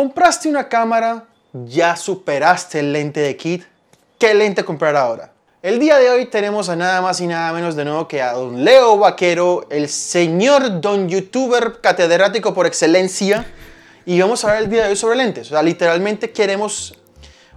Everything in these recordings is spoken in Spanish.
Compraste una cámara, ya superaste el lente de kit. ¿Qué lente comprar ahora? El día de hoy tenemos a nada más y nada menos de nuevo que a don Leo Vaquero, el señor don youtuber catedrático por excelencia. Y vamos a hablar el día de hoy sobre lentes. O sea, literalmente queremos,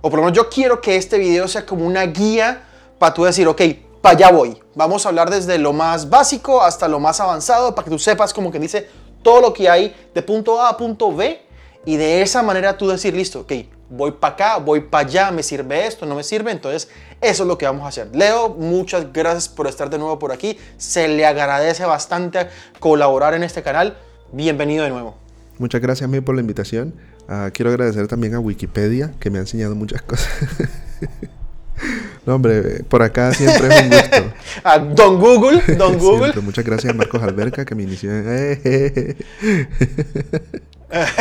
o por lo menos yo quiero que este video sea como una guía para tú decir, ok, para allá voy. Vamos a hablar desde lo más básico hasta lo más avanzado para que tú sepas como que dice todo lo que hay de punto A a punto B y de esa manera tú decir, listo, ok, voy para acá, voy para allá, me sirve esto, no me sirve. Entonces, eso es lo que vamos a hacer. Leo, muchas gracias por estar de nuevo por aquí. Se le agradece bastante colaborar en este canal. Bienvenido de nuevo. Muchas gracias a mí por la invitación. Ah, quiero agradecer también a Wikipedia, que me ha enseñado muchas cosas. No, hombre, por acá siempre es un gusto. a Don Google, Don Google. Muchas gracias a Marcos Alberca, que me inició en...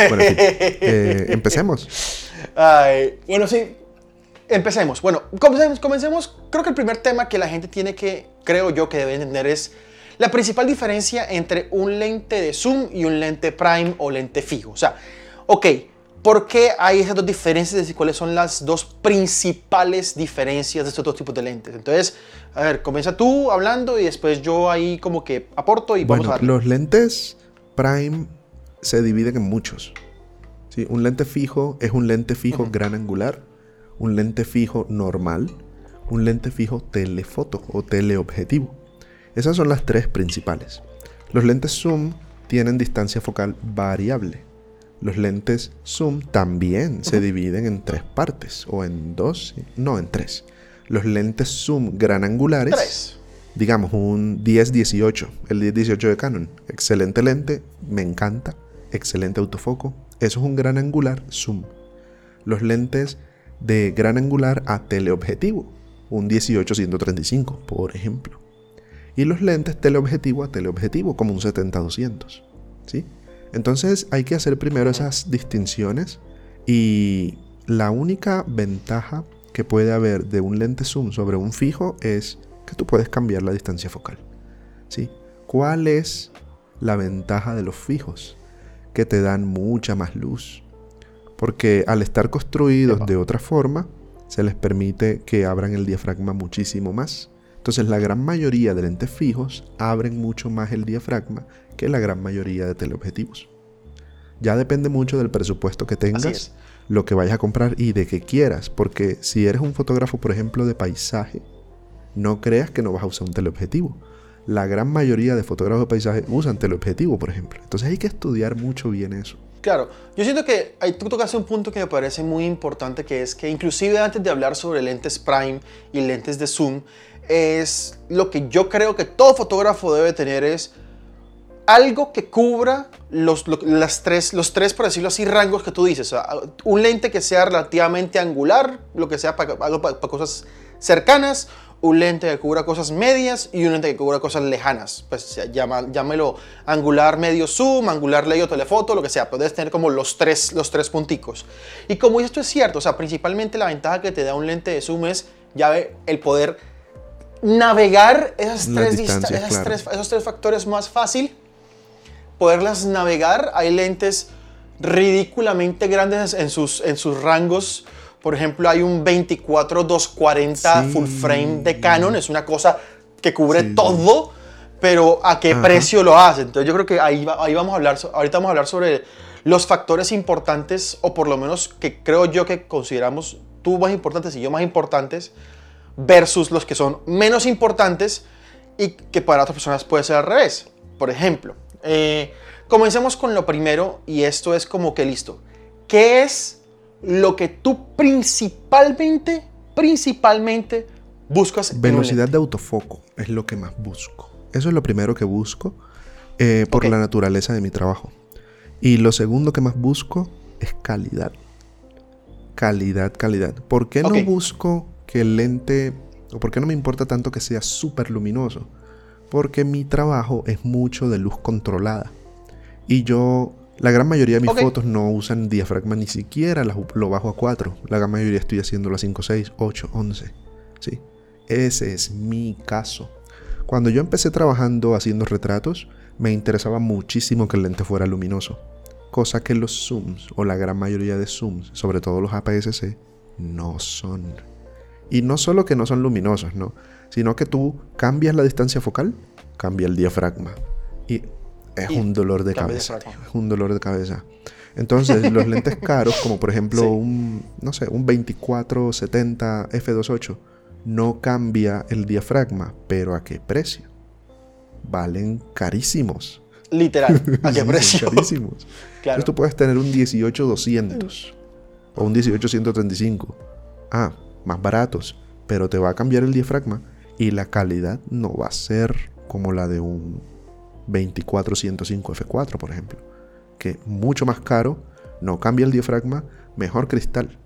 bueno, eh, empecemos. bueno, sí, empecemos. Bueno, comencemos, comencemos. Creo que el primer tema que la gente tiene que, creo yo, que debe entender es la principal diferencia entre un lente de zoom y un lente prime o lente fijo. O sea, ok, ¿por qué hay esas dos diferencias y cuáles son las dos principales diferencias de estos dos tipos de lentes? Entonces, a ver, comienza tú hablando y después yo ahí como que aporto y vamos a ver. Los lentes prime se dividen en muchos. ¿sí? Un lente fijo es un lente fijo gran angular, un lente fijo normal, un lente fijo telefoto o teleobjetivo. Esas son las tres principales. Los lentes zoom tienen distancia focal variable. Los lentes zoom también se dividen en tres partes, o en dos, no en tres. Los lentes zoom gran angulares, digamos un 10-18, el 10-18 de Canon, excelente lente, me encanta, excelente autofoco. Eso es un gran angular zoom. Los lentes de gran angular a teleobjetivo, un 18-135, por ejemplo. Y los lentes teleobjetivo a teleobjetivo, como un 70-200. ¿sí? Entonces hay que hacer primero esas distinciones y la única ventaja que puede haber de un lente zoom sobre un fijo es que tú puedes cambiar la distancia focal. ¿sí? ¿Cuál es la ventaja de los fijos? que te dan mucha más luz. Porque al estar construidos de otra forma, se les permite que abran el diafragma muchísimo más. Entonces la gran mayoría de lentes fijos abren mucho más el diafragma que la gran mayoría de teleobjetivos. Ya depende mucho del presupuesto que tengas, lo que vayas a comprar y de qué quieras, porque si eres un fotógrafo, por ejemplo, de paisaje, no creas que no vas a usar un teleobjetivo la gran mayoría de fotógrafos de paisaje usan teleobjetivo, por ejemplo. Entonces hay que estudiar mucho bien eso. Claro, yo siento que hay, tú tocaste un punto que me parece muy importante, que es que inclusive antes de hablar sobre lentes prime y lentes de zoom, es lo que yo creo que todo fotógrafo debe tener es algo que cubra los, las tres, los tres, por decirlo así, rangos que tú dices. un lente que sea relativamente angular, lo que sea para, para cosas cercanas, un lente que cubra cosas medias y un lente que cubra cosas lejanas. Pues llama, llámelo angular medio zoom, angular medio telefoto, lo que sea. Puedes tener como los tres, los tres punticos. Y como esto es cierto, o sea, principalmente la ventaja que te da un lente de zoom es ya el poder navegar esas tres, esos tres factores más fácil. Poderlas navegar. Hay lentes ridículamente grandes en sus, en sus rangos por ejemplo, hay un 24-240 full frame de Canon, es una cosa que cubre todo, pero ¿a qué precio lo hace? Entonces yo creo que ahí, ahí vamos a hablar, ahorita vamos a hablar sobre los factores importantes, o por lo menos que creo yo que consideramos tú más importantes y yo más importantes, versus los que son menos importantes y que para otras personas puede ser al revés. Por ejemplo, eh, comencemos con lo primero y esto es como que listo. ¿Qué es lo que tú principalmente, principalmente buscas. Velocidad de autofoco es lo que más busco. Eso es lo primero que busco eh, por la naturaleza de mi trabajo. Y lo segundo que más busco es calidad. Calidad, calidad. ¿Por qué no busco que el lente, o por qué no me importa tanto que sea súper luminoso? Porque mi trabajo es mucho de luz controlada. Y yo la gran mayoría de mis fotos no usan diafragma ni siquiera lo bajo a 4. La gran mayoría estoy haciendo a 5, 6, 8, 11. ¿sí? Ese es mi caso. Cuando yo empecé trabajando haciendo retratos, me interesaba muchísimo que el lente fuera luminoso. cosa que los zooms o la gran mayoría de zooms, sobre todo los APS-C, no son. Y no solo que no son luminosos, ¿no? Sino que tú cambias la distancia focal, cambia el diafragma. Y es un dolor de cabeza. Es un dolor de cabeza. Entonces, los lentes caros, como por ejemplo un, no sé, un 2470 f2.8, no cambia el diafragma, pero ¿a qué precio? Valen carísimos. Literal, ¿a qué precio? carísimos. Entonces tú puedes tener un 18200 o un 18135. Ah, más baratos, pero te va a cambiar el diafragma y la calidad no va a ser como la de un 2405 F4, por ejemplo, que mucho más caro, no cambia el diafragma, mejor cristal.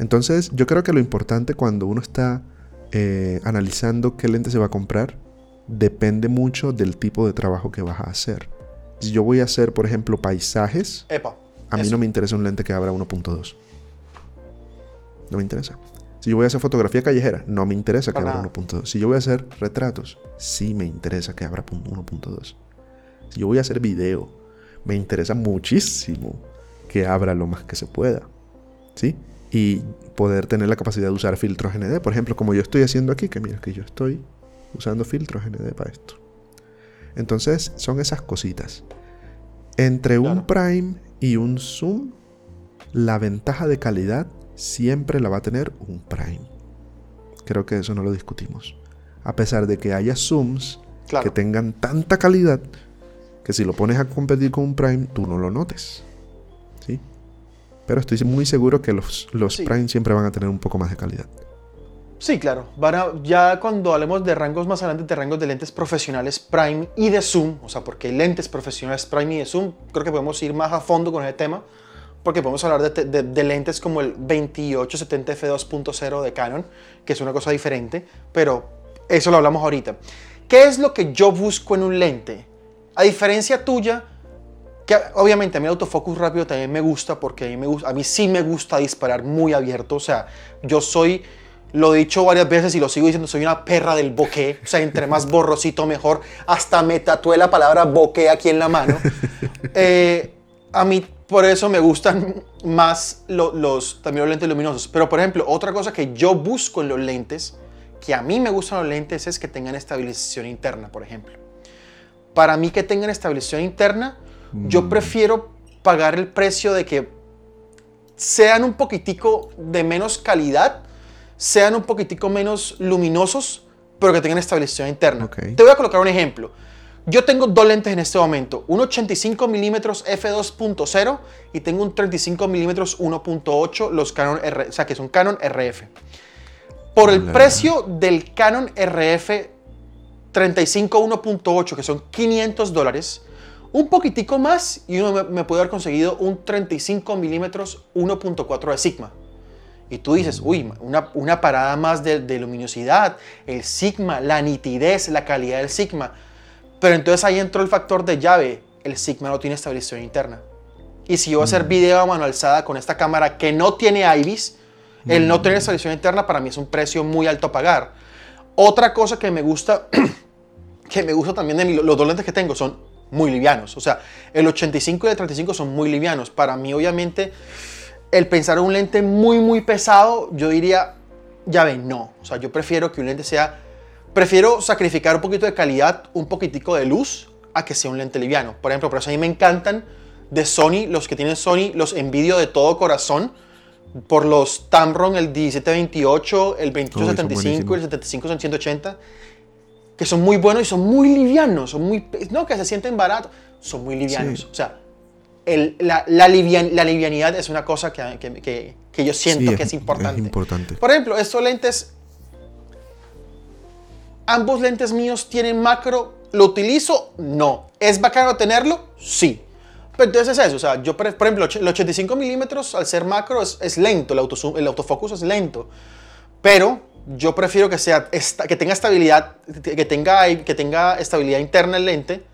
Entonces, yo creo que lo importante cuando uno está eh, analizando qué lente se va a comprar, depende mucho del tipo de trabajo que vas a hacer. Si yo voy a hacer, por ejemplo, paisajes, a mí no me interesa un lente que abra 1.2. No me interesa. Si yo voy a hacer fotografía callejera, no me interesa que abra 1.2. Si yo voy a hacer retratos, sí me interesa que abra 1.2. Si yo voy a hacer video, me interesa muchísimo que abra lo más que se pueda. ¿Sí? Y poder tener la capacidad de usar filtros ND. Por ejemplo, como yo estoy haciendo aquí, que mira que yo estoy usando filtros ND para esto. Entonces, son esas cositas. Entre un prime y un zoom, la ventaja de calidad siempre la va a tener un prime. Creo que eso no lo discutimos. A pesar de que haya zooms que tengan tanta calidad que si lo pones a competir con un Prime, tú no lo notes. ¿Sí? Pero estoy muy seguro que los, los Prime siempre van a tener un poco más de calidad. Sí, claro. ya cuando hablemos de rangos más adelante, de rangos de lentes profesionales Prime y de Zoom, o sea, porque hay lentes profesionales Prime y de Zoom, creo que podemos ir más a fondo con ese tema, porque podemos hablar de, de lentes como el 2870 f2.0 de Canon, que es una cosa diferente, pero eso lo hablamos ahorita. ¿Qué es lo que yo busco en un lente? A diferencia tuya, que obviamente a mí el autofocus rápido también me gusta porque a mí, me gusta, a mí sí me gusta disparar muy abierto. O sea, yo soy, lo he dicho varias veces y lo sigo diciendo, soy una perra del bokeh. O sea, entre más borrosito mejor. Hasta me tatué la palabra bokeh aquí en la mano. Eh, a mí por eso me gustan más los, también los lentes luminosos. Pero por ejemplo, otra cosa que yo busco en los lentes, que a mí me gustan los lentes, es que tengan estabilización interna, por ejemplo para mí que tengan estabilización interna, yo mm. prefiero pagar el precio de que sean un poquitico de menos calidad, sean un poquitico menos luminosos, pero que tengan estabilización interna. Te voy a colocar un ejemplo. Yo tengo dos lentes en este momento, un 85 mm f2.0 y tengo un 35 mm 1.8, los Canon R, o sea que son Canon RF. Por el precio del Canon RF 35 1.8, que son 500 dólares, un poquitico más y uno me, puede haber conseguido un 35 milímetros 1.4 de Sigma. Y tú dices, uy, una, una parada más de, luminosidad, el Sigma, la nitidez, la calidad del Sigma. Pero entonces ahí entró el factor de llave. El Sigma no tiene estabilización interna. Y si yo voy a hacer mm. video a mano alzada con esta cámara que no tiene IBIS, el no tener mm. estabilización interna para mí es un precio muy alto a pagar. Otra cosa que me gusta que me gusta también de los dos lentes que tengo son muy livianos. O sea, el 85 y el 35 son muy livianos. Para mí, obviamente, el pensar en un lente muy, muy pesado, yo diría, ya ven, no. O sea, yo prefiero que un lente sea, prefiero sacrificar un poquito de calidad, un poquitico de luz, a que sea un lente liviano. Por ejemplo, por eso a mí me encantan de Sony, los que tienen Sony, los envidio de todo corazón por los Tamron, el 1728, el 2875 y el 75 180 que son muy buenos y son muy livianos, son muy, no que se sienten baratos, son muy livianos. O sea, el, la, la, la, livianidad es una cosa que, que, que, yo siento que es importante. es importante. Por ejemplo, estos lentes, ambos lentes míos tienen macro, ¿lo utilizo? No. ¿Es bacano tenerlo? Sí. Pero entonces es eso, o sea, yo por ejemplo, el 85 milímetros al ser macro es, es lento, el, el autofocus es lento, pero yo prefiero que, sea, que tenga estabilidad, que tenga, que tenga estabilidad interna el lente,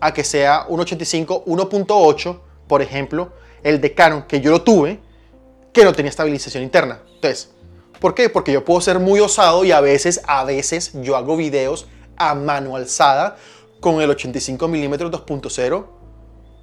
a que sea 1.85, 1.8, por ejemplo, el de Canon, que yo lo tuve, que no tenía estabilización interna. Entonces, ¿por qué? Porque yo puedo ser muy osado y a veces, a veces yo hago videos a mano alzada con el 85 mm 2.0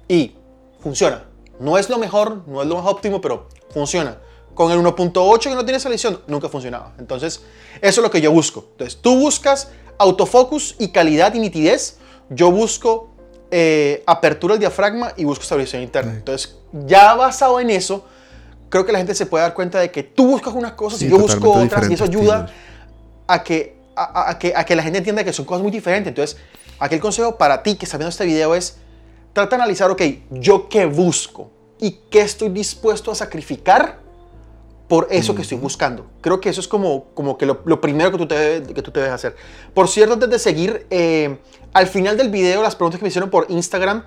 y funciona. No es lo mejor, no es lo más óptimo, pero funciona. Con el 1.8 que no tiene selección, nunca funcionaba. Entonces, eso es lo que yo busco. Entonces, tú buscas autofocus y calidad y nitidez. Yo busco eh, apertura del diafragma y busco estabilización interna. Entonces, ya basado en eso, creo que la gente se puede dar cuenta de que tú buscas unas cosas y yo busco otras y eso ayuda a que, a, que, a que la gente entienda que son cosas muy diferentes. Entonces, aquí el consejo para ti que está viendo este video es, trata de analizar, ok, yo qué busco y qué estoy dispuesto a sacrificar por eso que estoy buscando. Creo que eso es como, como que lo, primero que tú, te, que tú te debes hacer. Por cierto, antes de seguir, eh, al final del video, las preguntas que me hicieron por Instagram,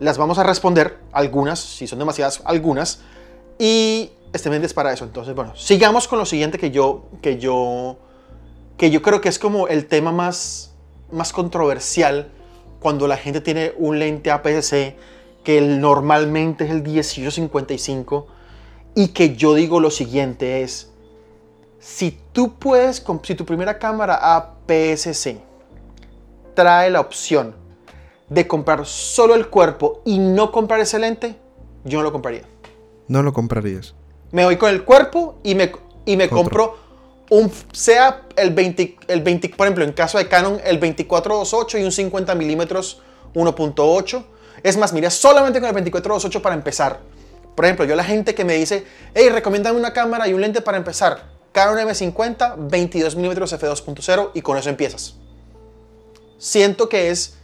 las vamos a responder, algunas, si son demasiadas, algunas. Y este es para eso. Entonces, bueno, sigamos con lo siguiente que yo, que yo, que yo creo que es como el tema más, más controversial cuando la gente tiene un lente APS-C que normalmente es el 1855 y que yo digo lo siguiente es, si tú puedes, si tu primera cámara APS-C trae la opción de comprar solo el cuerpo y no comprar ese lente, yo no lo compraría. No lo comprarías. Me voy con el cuerpo y me, y me compro un, sea el 20, el 20, por ejemplo, en caso de Canon, el 24-28 y un 50 milímetros 1.8. Es más, mira, solamente con el 24-28 para empezar. Por ejemplo, yo la gente que me dice, hey, recomiéndame una cámara y un lente para empezar. Canon M50, 22 mm f2.0 y con eso empiezas. Siento que es,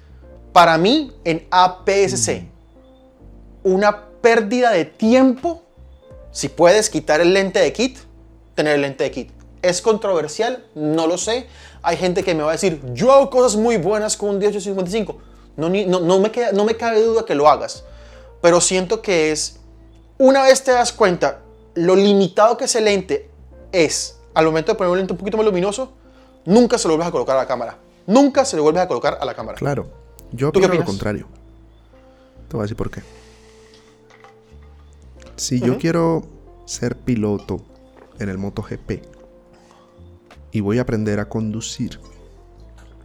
para mí, en APS-C, una pérdida de tiempo si puedes quitar el lente de kit, tener el lente de kit. ¿Es controversial? No lo sé. Hay gente que me va a decir, yo hago cosas muy buenas con un 1855. No, no, no, me no me cabe duda que lo hagas. Pero siento que es, una vez te das cuenta lo limitado que ese lente es al momento de poner un lente un poquito más luminoso, nunca se lo vuelves a colocar a la cámara. Nunca se lo vuelves a colocar a la cámara. Claro. Yo opino lo contrario. Te voy a decir por qué. Si yo quiero ser piloto en el MotoGP y voy a aprender a conducir,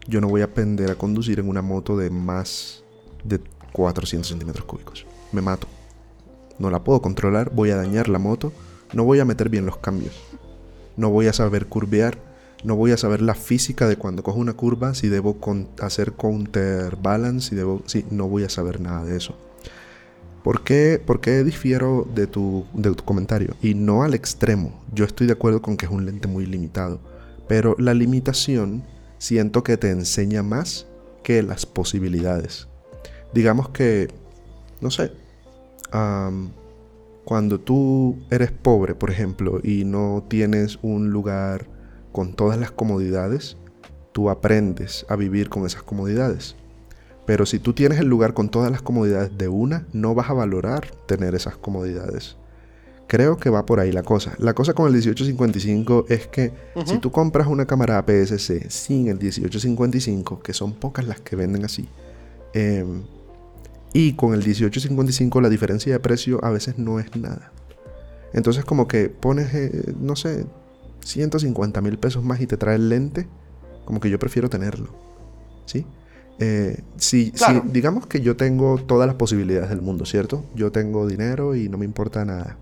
yo no voy a aprender a conducir en una moto de más de 400 centímetros cúbicos. Me mato. No la puedo controlar, voy a dañar la moto, no voy a meter bien los cambios, no voy a saber curvear, no voy a saber la física de cuando cojo una curva, si debo hacer counterbalance, si debo, sí, no voy a saber nada de eso. ¿Por qué, difiero de tu, de tu comentario? Y no al extremo. Yo estoy de acuerdo con que es un lente muy limitado. Pero la limitación siento que te enseña más que las posibilidades. Digamos que, no sé, cuando tú eres pobre, por ejemplo, y no tienes un lugar con todas las comodidades, tú aprendes a vivir con esas comodidades. Pero si tú tienes el lugar con todas las comodidades de una, no vas a valorar tener esas comodidades. Creo que va por ahí la cosa. La cosa con el 1855 es que si tú compras una cámara APS-C sin el 1855, que son pocas las que venden así, em, y con el 1855 la diferencia de precio a veces no es nada. Entonces como que pones, eh, no sé, 150 mil pesos más y te trae el lente, como que yo prefiero tenerlo. ¿Sí? Eh, si, digamos que yo tengo todas las posibilidades del mundo, ¿cierto? Yo tengo dinero y no me importa nada.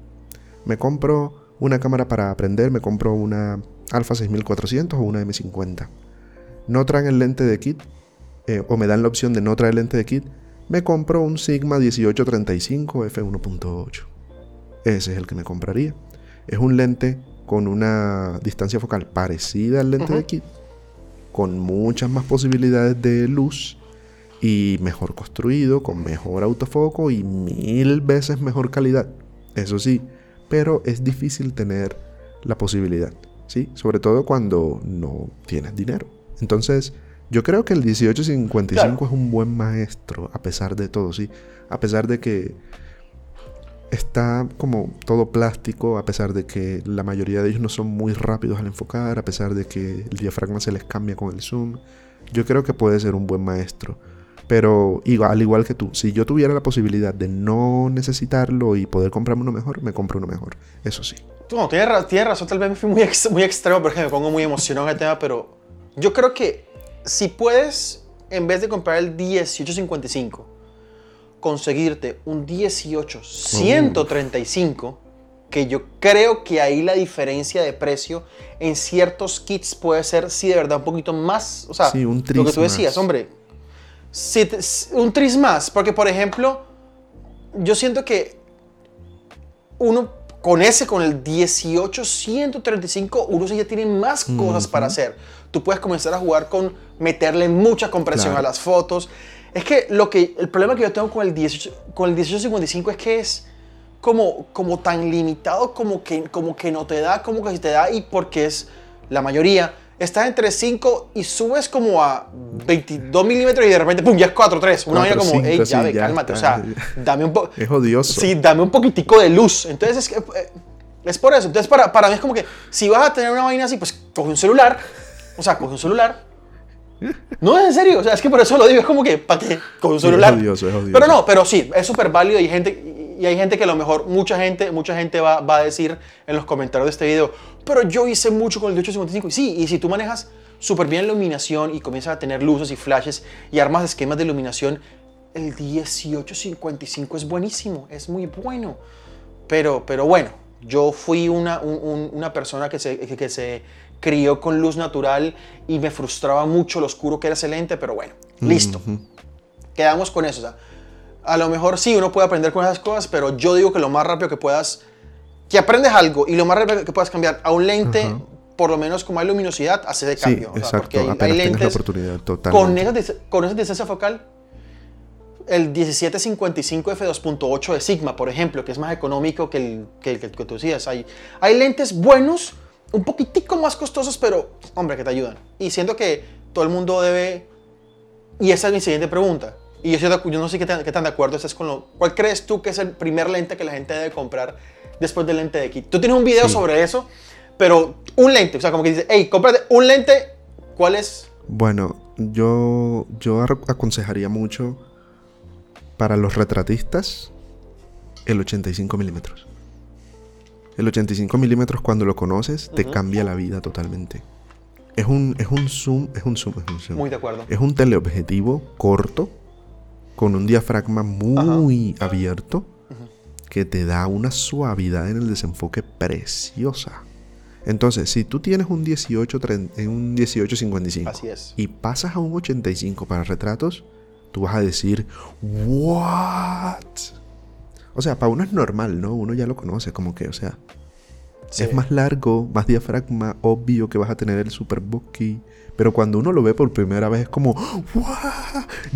Me compro una cámara para aprender, me compro una Alpha 6400 o una M50. No traen el lente de kit, eh, o me dan la opción de no traer lente de kit, me compro un Sigma 1835 f1.8. Ese es el que me compraría. Es un lente con una distancia focal parecida al lente de kit, con muchas más posibilidades de luz y mejor construido, con mejor autofoco y mil veces mejor calidad. Eso sí, pero es difícil tener la posibilidad, ¿sí? Sobre todo cuando no tienes dinero. Entonces, yo creo que el 1855 es un buen maestro, a pesar de todo, ¿sí? A pesar de que está como todo plástico, a pesar de que la mayoría de ellos no son muy rápidos al enfocar, a pesar de que el diafragma se les cambia con el zoom. Yo creo que puede ser un buen maestro. Pero al igual que tú, si yo tuviera la posibilidad de no necesitarlo y poder comprarme uno mejor, me compro uno mejor. Eso sí. No, tienes, tienes razón, tal vez me fui muy, muy extremo porque me pongo muy emocionado en el tema, pero yo creo que si puedes, en vez de comprar el 1855, conseguirte un 18-135, que yo creo que ahí la diferencia de precio en ciertos kits puede ser, sí, de verdad, un poquito más. O sea, Sí, un lo que tris tú decías, más. hombre. si te- un tris más, porque por ejemplo, yo siento que uno con ese, con el 18-135, uno sí ya tiene más cosas para hacer. Tú puedes comenzar a jugar con meterle mucha compresión Claro. a las fotos. Es que lo que el problema que yo tengo con el 18 con el 1855 es que es como como tan limitado como que como que no te da, como que si te da y porque es la mayoría estás entre 5 y subes como a 22 milímetros y de repente pum ya es 4-3. Una vaina 4, como, hey, 5, ya sí, cálmate, está. o sea, dame un poco Es odioso. Sí, dame un poquitico de luz. Entonces es, que, eh, es por eso. Entonces para, para mí es como que si vas a tener una vaina así, pues coge un celular. O sea, coge un celular. No, es en serio. O sea, es que por eso lo digo. Es como que, ¿para qué? Coge un Sí, es celular. odioso, es odioso. Pero no, pero sí, es súper válido y, gente, y hay gente que a lo mejor, mucha gente, mucha gente va, va a decir en los comentarios de este video, pero yo hice mucho con el 1855. Y sí, y si tú manejas súper bien la iluminación y comienzas a tener luces y flashes y armas esquemas de iluminación, el 1855 es buenísimo, es muy bueno. Pero, pero bueno, yo fui una, un- un- una persona que se, que, que se crió con luz natural y me frustraba mucho lo oscuro que era ese lente, pero bueno, listo. Quedamos con eso. o sea, a lo mejor sí, uno puede aprender con esas cosas, pero yo digo que lo más rápido que puedas, que aprendes algo y lo más rápido que puedas cambiar a un lente, por lo menos como hay luminosidad, hace de Sí, cambio. o sea, exacto. porque hay- la lentes oportunidad, con esa, con esa distancia focal, el 1755 f2.8 de Sigma, por ejemplo, que es más económico que el que, el que tú decías. Hay, hay lentes buenos, un poquitico más costosos, pero, hombre, que te ayudan. Y siento que todo el mundo debe... Y esa es mi siguiente pregunta. Y yo, siento- yo no sé qué tan, qué tan de acuerdo estás con lo... ¿Cuál crees tú que es el primer lente que la gente debe comprar después del lente de kit? Tú tienes un video Sí. sobre eso, pero un lente, o sea, como que dices, hey, cómprate un lente, ¿cuál es? Bueno, yo, yo ar- aconsejaría mucho para los retratistas el 85 milímetros. El 85 milímetros cuando lo conoces te cambia la vida totalmente. Es un, es un zoom, es un zoom, es un zoom. Muy de acuerdo. Es un teleobjetivo corto con un diafragma muy abierto que te da una suavidad en el desenfoque preciosa. Entonces, si tú tienes un 18 tren- en un 1855 Así es. y pasas a un 85 para retratos, tú vas a decir, "What?" O sea, para uno es normal, ¿no? Uno ya lo conoce, como que, o sea, Sí. es más largo, más diafragma, obvio que vas a tener el super bokeh. Pero cuando uno lo ve por primera vez es como, ¡Wow!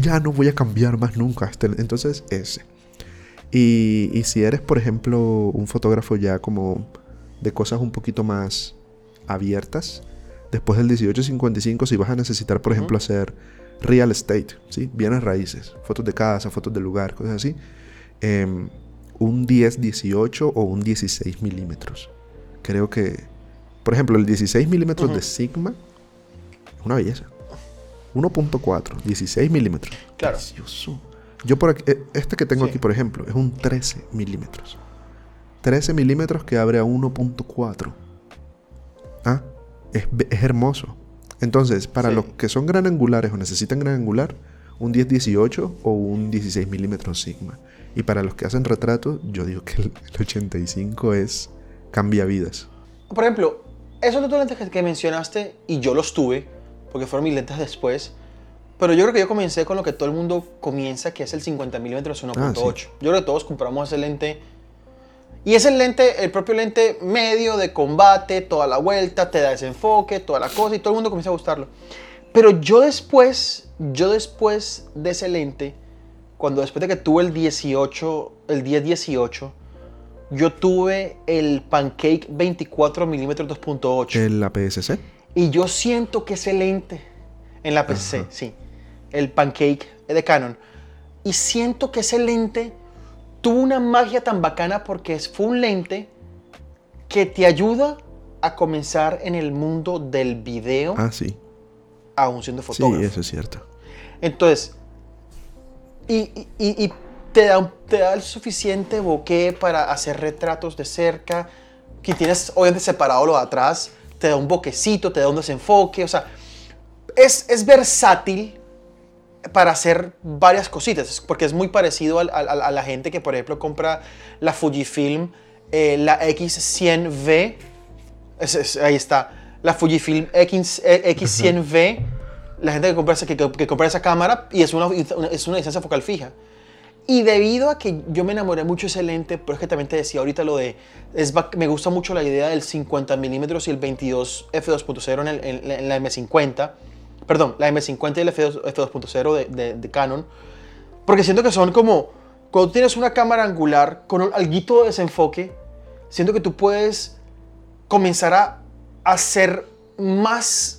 Ya no voy a cambiar más nunca. Entonces, ese. Y, y si eres, por ejemplo, un fotógrafo ya como de cosas un poquito más abiertas, después del 1855, si vas a necesitar, por ejemplo, hacer real estate, ¿sí? Bienes raíces, fotos de casa, fotos de lugar, cosas así, em, un 10, 18 o un 16 milímetros. Creo que, por ejemplo, el 16 milímetros de Sigma es una belleza. 1.4, 16 milímetros. Claro. Precioso. Yo por aquí, eh, este que tengo Sí. aquí, por ejemplo, es un 13 milímetros. 13 milímetros que abre a 1.4. Ah, es, es hermoso. Entonces, para Sí. los que son gran angulares o necesitan gran angular, un 10-18 o un 16 milímetros Sigma. Y para los que hacen retratos, yo digo que el, el 85 es cambia vidas. Por ejemplo, esos otros lentes que, que mencionaste, y yo los tuve, porque fueron mis lentes después, pero yo creo que yo comencé con lo que todo el mundo comienza, que es el 50 milímetros 1.8. Ah, sí. Yo creo que todos compramos ese lente. Y es el lente, el propio lente medio de combate, toda la vuelta, te da desenfoque, toda la cosa, y todo el mundo comienza a gustarlo. Pero yo después, yo después de ese lente, cuando después de que tuve el 18, el 10-18, yo tuve el Pancake 24 milímetros 2.8. El APS-C. Y yo siento que ese lente, en la PC, sí, el Pancake de Canon, y siento que ese lente tuvo una magia tan bacana porque fue un lente que te ayuda a comenzar en el mundo del video Ah, sí. aún siendo Sí, fotógrafo. eso es cierto. Entonces, y, te, da, te da el suficiente bokeh para hacer retratos de cerca, que tienes obviamente separado lo de atrás, te da un boquecito, te da un desenfoque, o sea, es, es versátil, para hacer varias cositas, porque es muy parecido a la gente que, por ejemplo, compra la Fujifilm, eh, la X100V, es- es- ahí está, la Fujifilm X, eh, X100V, la gente que compra, esa- que, que- compra esa cámara y es una, una- es una distancia focal fija. Y debido a que yo me enamoré mucho de ese lente, pero es que también te decía ahorita lo de, es, me gusta mucho la idea del 50 milímetros y el 22 f2.0 en, en en la M50, perdón, la M50 y el F2 f2.0 de, de- Canon, porque siento que son como, cuando tienes una cámara angular con un alguito de desenfoque, siento que tú puedes comenzar a, ser más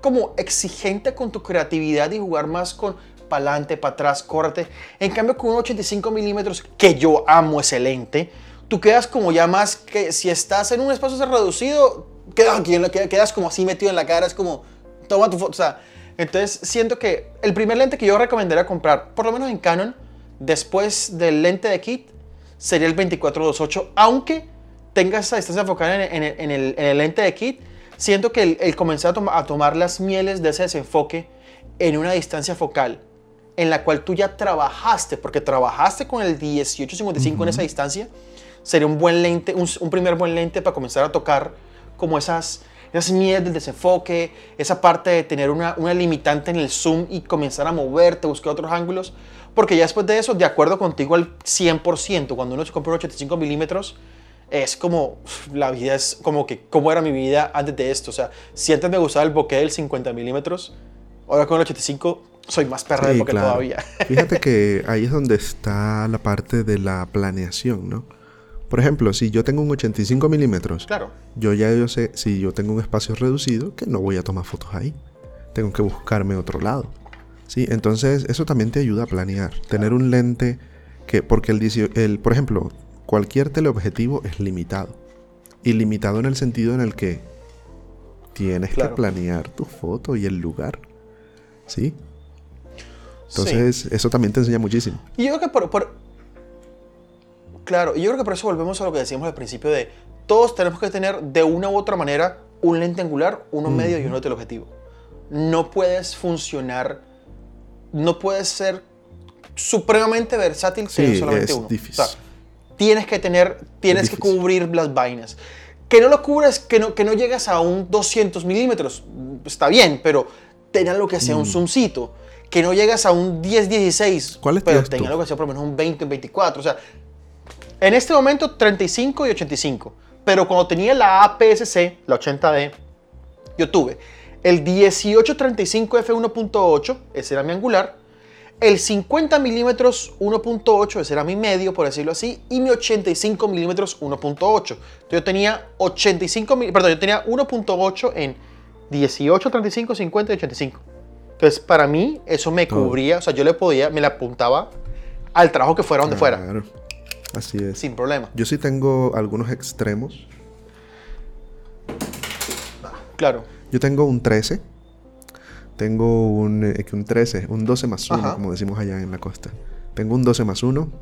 como exigente con tu creatividad y jugar más con para adelante, para atrás, córrete. En cambio, con un 85 milímetros, que yo amo ese lente, tú quedas como ya más que si estás en un espacio reducido, quedas, quedas como así metido en la cara, es como, toma tu foto. O sea, entonces siento que el primer lente que yo recomendaría comprar, por lo menos en Canon, después del lente de kit, sería el 24-28, aunque tenga esa distancia focal en el lente de kit, siento que el, el comenzar a, toma- a tomar las mieles de ese desenfoque en una distancia focal en la cual tú ya trabajaste, porque trabajaste con el 1855 en esa distancia, sería un buen lente, un, un primer buen lente para comenzar a tocar como esas, esas mieles del desenfoque, esa parte de tener una, una limitante en el zoom y comenzar a moverte, buscar otros ángulos, porque ya después de eso, de acuerdo contigo al 100%, cuando uno se compra un 85 milímetros, es como, la vida es como que, ¿cómo era mi vida antes de esto? O sea, si antes me gustaba el bokeh del 50 milímetros, ahora con el 85 soy más perra Sí, bokeh claro. todavía. Fíjate que ahí es donde está la parte de la planeación, ¿no? Por ejemplo, si yo tengo un 85 milímetros, claro. yo ya yo sé, si yo tengo un espacio reducido, que no voy a tomar fotos ahí. Tengo que buscarme otro lado. ¿Sí? Entonces, eso también te ayuda a planear. Tener un lente que, porque el, 18 el por ejemplo, cualquier teleobjetivo es limitado. Y limitado en el sentido en el que tienes Claro. que planear tu foto y el lugar. ¿Sí? Sí. Entonces, eso también te enseña muchísimo. Y yo creo que por, por- Claro, yo creo que por eso volvemos a lo que decíamos al principio de todos tenemos que tener de una u otra manera un lente angular, uno medio y uno teleobjetivo. No puedes funcionar, no puedes ser supremamente versátil Sí, solamente es uno. difícil. O sea, tienes que tener, tienes que cubrir las vainas. Que no lo cubres, que no, que no llegas a un 200 milímetros, está bien, pero tenga lo que sea un zoomcito. Que no llegas a un 10-16, Mm. ¿Cuál pero tienes tú? tenga lo que sea por lo menos un 20-24. O sea, en este momento 35 y 85. Pero cuando tenía la APS-C, la 80D, yo tuve el 1835 f1.8, ese era mi angular, el 50 milímetros 1.8, ese era mi medio, por decirlo así, y mi 85 milímetros 1.8. Entonces yo tenía 85, mil- perdón, yo tenía 1.8 en 18, 35, 50 y 85. Entonces para mí eso me cubría, o sea, yo le podía, me la apuntaba al trabajo que fuera donde fuera, Claro. Así es. sin problema. Yo sí tengo algunos extremos. Claro. Yo tengo un 13. Tengo un, eh, un 13, un 12 más 1, Ajá. como decimos allá en la costa. Tengo un 12 más 1.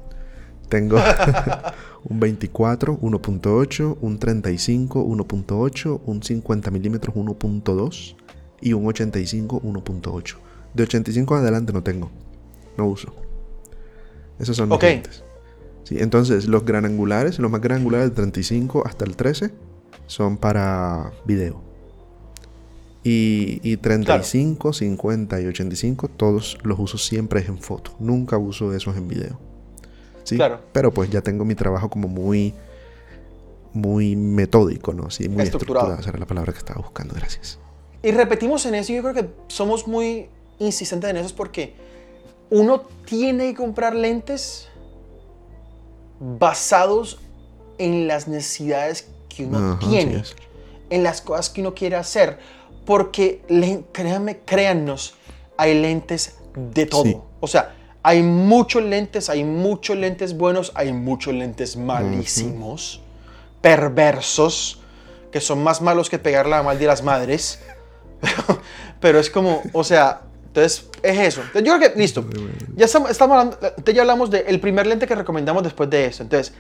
Tengo un 24, 1.8, un 35, 1.8, un 50 milímetros, 1.2 y un 85, 1.8. De 85 en adelante no tengo. No uso. Esos son mis Ok. lentes. Sí, entonces los gran angulares, los más gran angulares del 35 hasta el 13 son para video. Y, y 35, 50 y 85, todos los uso siempre es en foto. Nunca uso esos en video. ¿Sí? Claro. Pero pues ya tengo mi trabajo como muy muy metódico, ¿no? Sí, muy Estructurado. estructurado. Esa era la palabra que estaba buscando, gracias. Y repetimos en eso, yo creo que somos muy insistentes en eso, es porque uno tiene que comprar lentes basados en las necesidades que uno Ajá, tiene, en las cosas que uno quiere hacer. Porque, créanme, créannos, hay lentes de todo. Sí. O sea, hay muchos lentes, hay muchos lentes buenos, hay muchos lentes malísimos, perversos, que son más malos que pegarle a la mal de las madres. Pero, pero es como, o sea, entonces es eso. Entonces, yo creo que, listo. Ya estamos, estamos hablando, ya hablamos del primer lente que recomendamos después de eso. Entonces,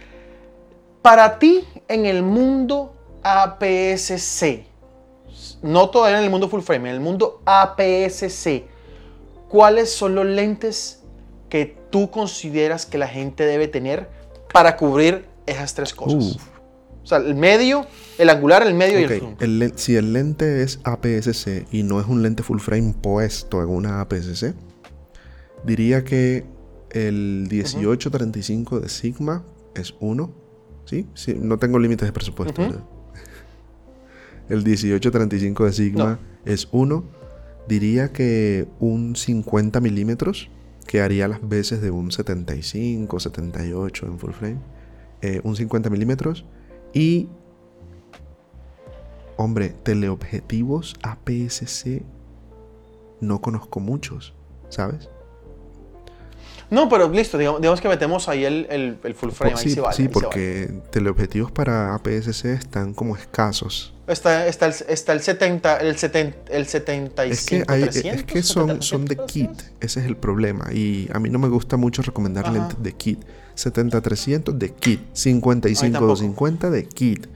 para ti, en el mundo APS-C, no todavía en el mundo full frame, en el mundo APS-C, ¿cuáles son los lentes que tú consideras que la gente debe tener para cubrir esas tres cosas? Uf. O sea, el medio, el angular, el medio y Ok, el zoom. el si el lente es APS-C y no es un lente full frame puesto en una APS-C, diría que el 1835 de Sigma es uno. ¿Sí? Sí, no tengo límites de presupuesto. Ujú. ¿verdad? El 1835 de Sigma No. es uno. Diría que un 50 milímetros, que haría las veces de un 75, 78 en full frame. Eh, un 50 milímetros. Y Hombre, teleobjetivos APS-C no conozco muchos, ¿sabes? No, pero listo, digamos, digamos que metemos ahí el, el- el full frame. Ahí sí, sí vale, sí, ahí sí vale. porque teleobjetivos para APS-C están como escasos. Está, está, el, está el 70, el 70, el 75, Es que, hay, 300, es que son, 70, son de 300. kit, ese es el problema. Y a mí no me gusta mucho recomendar Ajá. lentes de kit. 70-300 de kit, tampoco. 55-250 de kit.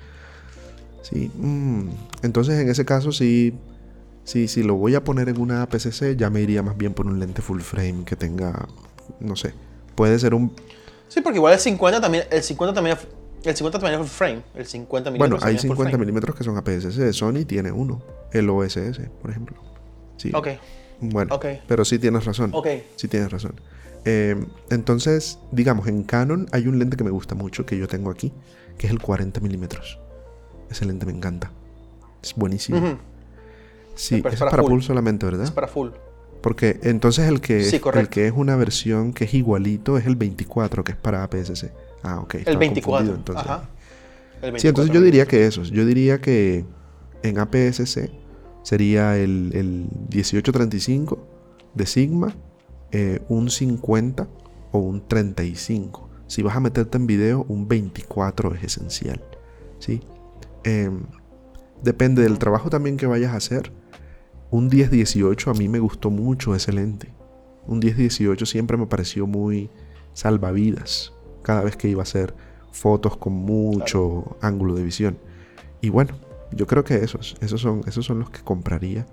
Sí, mm, entonces en ese caso sí, sí, si lo voy a poner en una APS-C ya me iría más bien por un lente full frame que tenga, no sé, puede ser un... Sí, porque igual el 50 también, el 50 también, el 50 también es full frame. El 50 Bueno, hay también es full 50 frame. milímetros que son APS-C, Sony tiene uno, el OSS, por ejemplo. Sí. Ok, Bueno, Ok. pero sí tienes razón. ok. Sí tienes razón. Eh, entonces, digamos, en Canon hay un lente que me gusta mucho, que yo tengo aquí, que es el 40 milímetros. Ese lente me encanta. Es buenísimo. Sí, es es para para full. full solamente, ¿verdad? Es para full. Porque entonces el que, Sí, el que es una versión que es igualito es el 24, que es para APS-C. Ah, ok. El estaba 24. confundido, entonces. Ajá. El Sí, entonces 24 yo diría que esos. Yo diría que en APS-C sería el, el 1835 de Sigma, eh, un 50 o un 35. Si vas a meterte en video, un 24 es esencial. ¿sí? Em, depende del trabajo también que vayas a hacer. Un 1018 a mí me gustó mucho ese lente. Un 1018 siempre me pareció muy salvavidas cada vez que iba a hacer fotos con mucho ángulo de visión. Y bueno, yo creo que esos, esos son, esos son los que compraría.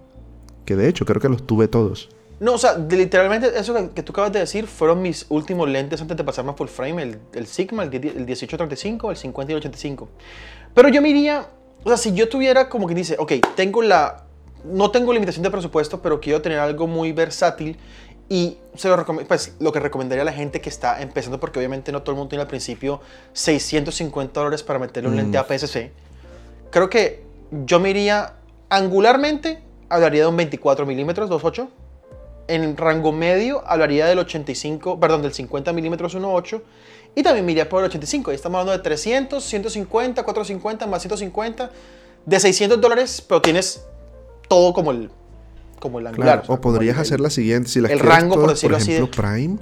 Que de hecho creo que los tuve todos. No, o sea, literalmente eso que, que tú acabas de decir fueron mis últimos lentes antes de pasarme a full frame, el, el Sigma, el, 10 el 1835, el 50 y el 85. Pero yo me iría, o sea, si yo tuviera como que dice, ok, tengo la, no tengo limitación de presupuesto, pero quiero tener algo muy versátil y se lo pues, lo que recomendaría a la gente que está empezando, porque obviamente no todo el mundo tiene al principio 650 dólares para meterle un lente Mm. APS-C. Creo que yo me iría angularmente, hablaría de un 24 milímetros 2.8 en rango medio hablaría del 85, perdón, del 50 milímetros 1.8 y también me iría por el 85. Ahí estamos hablando de 300, 150, 450 más 150, de 600 dólares, pero tienes todo como el, como el angular. Claro, o sea, o podrías el- hacer la siguiente. Si las el rango, por decirlo así, de- ejemplo, Prime,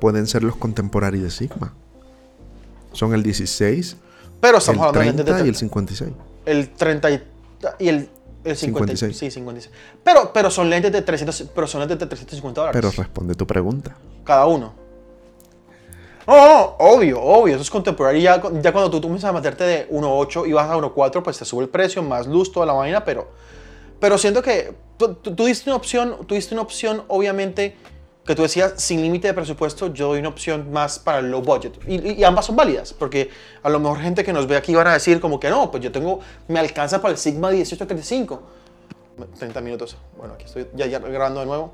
pueden ser los contemporáneos de Sigma. Son el 16, Pero estamos el hablando de lentes de 30 y el 30. 56. el 30 y, y el, el 50, 56. Sí, 56. Pero, pero son lentes de 300, pero son lentes de 350 dólares. Pero responde tu pregunta. cada uno. No, no, obvio, obvio, eso es contemporáneo. Ya, ya cuando tú, tú comienzas a meterte de 1.8 y vas a 1.4, pues te sube el precio, más luz, toda la vaina, pero, pero siento que tú, tú- tú diste una opción, tú diste una opción, obviamente, que tú decías sin límite de presupuesto, yo doy una opción más para el low budget. Y, y- y ambas son válidas, porque a lo mejor gente que nos ve aquí van a decir como que no, pues yo tengo, me alcanza para el Sigma 1835. 30 minutos. Bueno, aquí estoy ya, ya grabando de nuevo.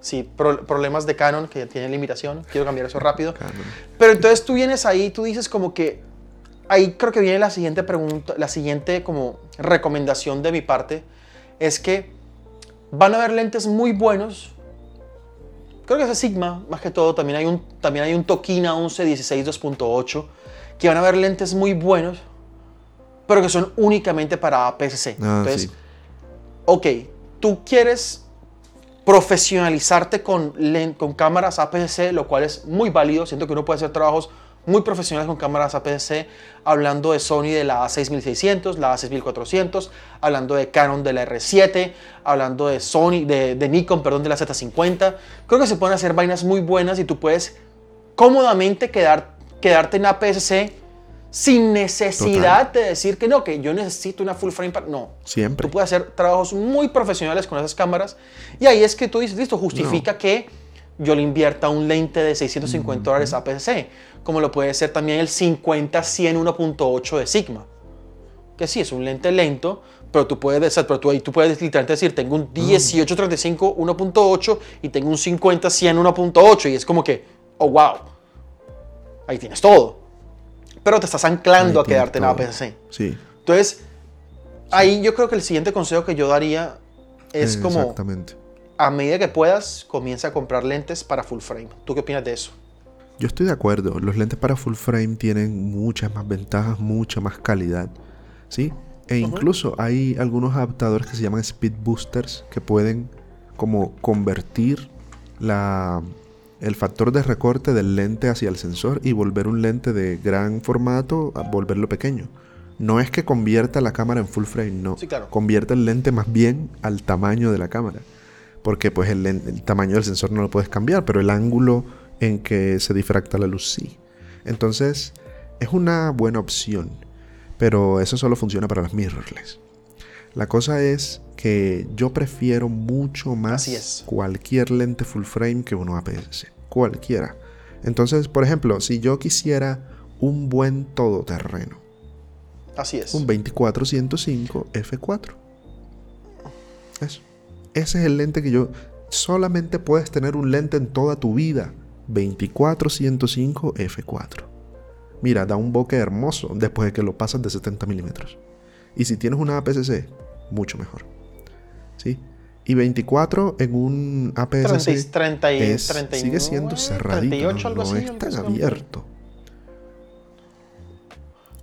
Sí, pro- problemas de Canon que tienen limitación. Quiero cambiar eso rápido. Canon. Pero entonces tú vienes ahí, tú dices como que ahí creo que viene la siguiente pregunta, la siguiente como recomendación de mi parte es que van a haber lentes muy buenos. Creo que ese Sigma, más que todo, también hay un también hay un Tokina 1116 2.8 que van a haber lentes muy buenos, pero que son únicamente para APS-C. Ah, Entonces, sí. ok, tú quieres profesionalizarte con, con cámaras APS-C, lo cual es muy válido. Siento que uno puede hacer trabajos muy profesionales con cámaras APS-C, hablando de Sony de la A6600, la A6400, hablando de Canon de la R7, hablando de Sony, de, de Nikon, perdón, de la Z50. Creo que se pueden hacer vainas muy buenas y tú puedes cómodamente quedar, quedarte en APS-C sin necesidad de decir que no, que yo necesito una full frame. para- No. Siempre. Tú puedes hacer trabajos muy profesionales con esas cámaras y ahí es que tú dices, listo, justifica que yo le invierta un lente de 650 dólares a PCC, como lo puede ser también el 50-100 1.8 de Sigma. Que sí, es un lente lento, pero tú puedes, decir- pero tú, ahí tú puedes literalmente decir, tengo un 18-35 1.8 y tengo un 50-100 1.8 y es como que, oh, wow, ahí tienes todo. Pero te estás anclando Ahí a quedarte en todo. APS-C. Sí. Entonces, ahí yo creo que el siguiente consejo que yo daría es como, Exactamente. A medida que puedas, comienza a comprar lentes para full frame. ¿Tú qué opinas de eso? Yo estoy de acuerdo. Los lentes para full frame tienen muchas más ventajas, mucha más calidad. ¿Sí? E incluso hay algunos adaptadores que se llaman speed boosters que pueden como convertir la, el factor de recorte del lente hacia el sensor y volver un lente de gran formato a volverlo pequeño. No es que convierta la cámara en full frame, no. Sí, claro. Convierte el lente más bien al tamaño de la cámara. Porque pues el, tamaño del sensor no lo puedes cambiar, pero el ángulo en que se difracta la luz sí. Entonces, es una buena opción. Pero eso solo funciona para las mirrorless. La cosa es que yo prefiero mucho más Así es. cualquier lente full frame que uno APS-C. Cualquiera. Entonces, por ejemplo, si yo quisiera un buen todoterreno, Así es. un 24-105 f4. Ese es el lente que yo... Solamente puedes tener un lente en toda tu vida. 24-105 f4. Mira, da un bokeh hermoso después de que lo pasas de 70 milímetros. Y si tienes una APS-C, mucho mejor. ¿Sí? Y 24 en un APS-C 30, 30 y es- 39, sigue siendo cerradito. 38, no- algo no así, es tan abierto.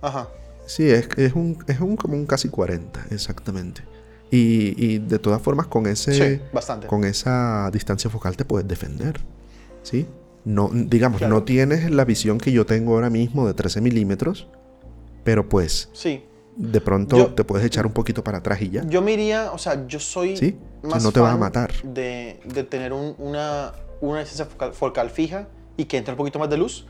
Ajá. Sí, es, es, un, es un como un casi 40, exactamente. Y, y de todas formas, con ese. Sí, bastante. Con esa distancia focal te puedes defender. ¿Sí? No, digamos, Claro. no tienes la visión que yo tengo ahora mismo de 13 milímetros. Pero pues, Sí. de pronto Yo- te puedes echar un poquito para atrás y ya. Yo me iría, o sea, yo soy Sí, más no te vas a matar. De, de tener un- una, una distancia focal, focal fija y que entre un poquito más de luz.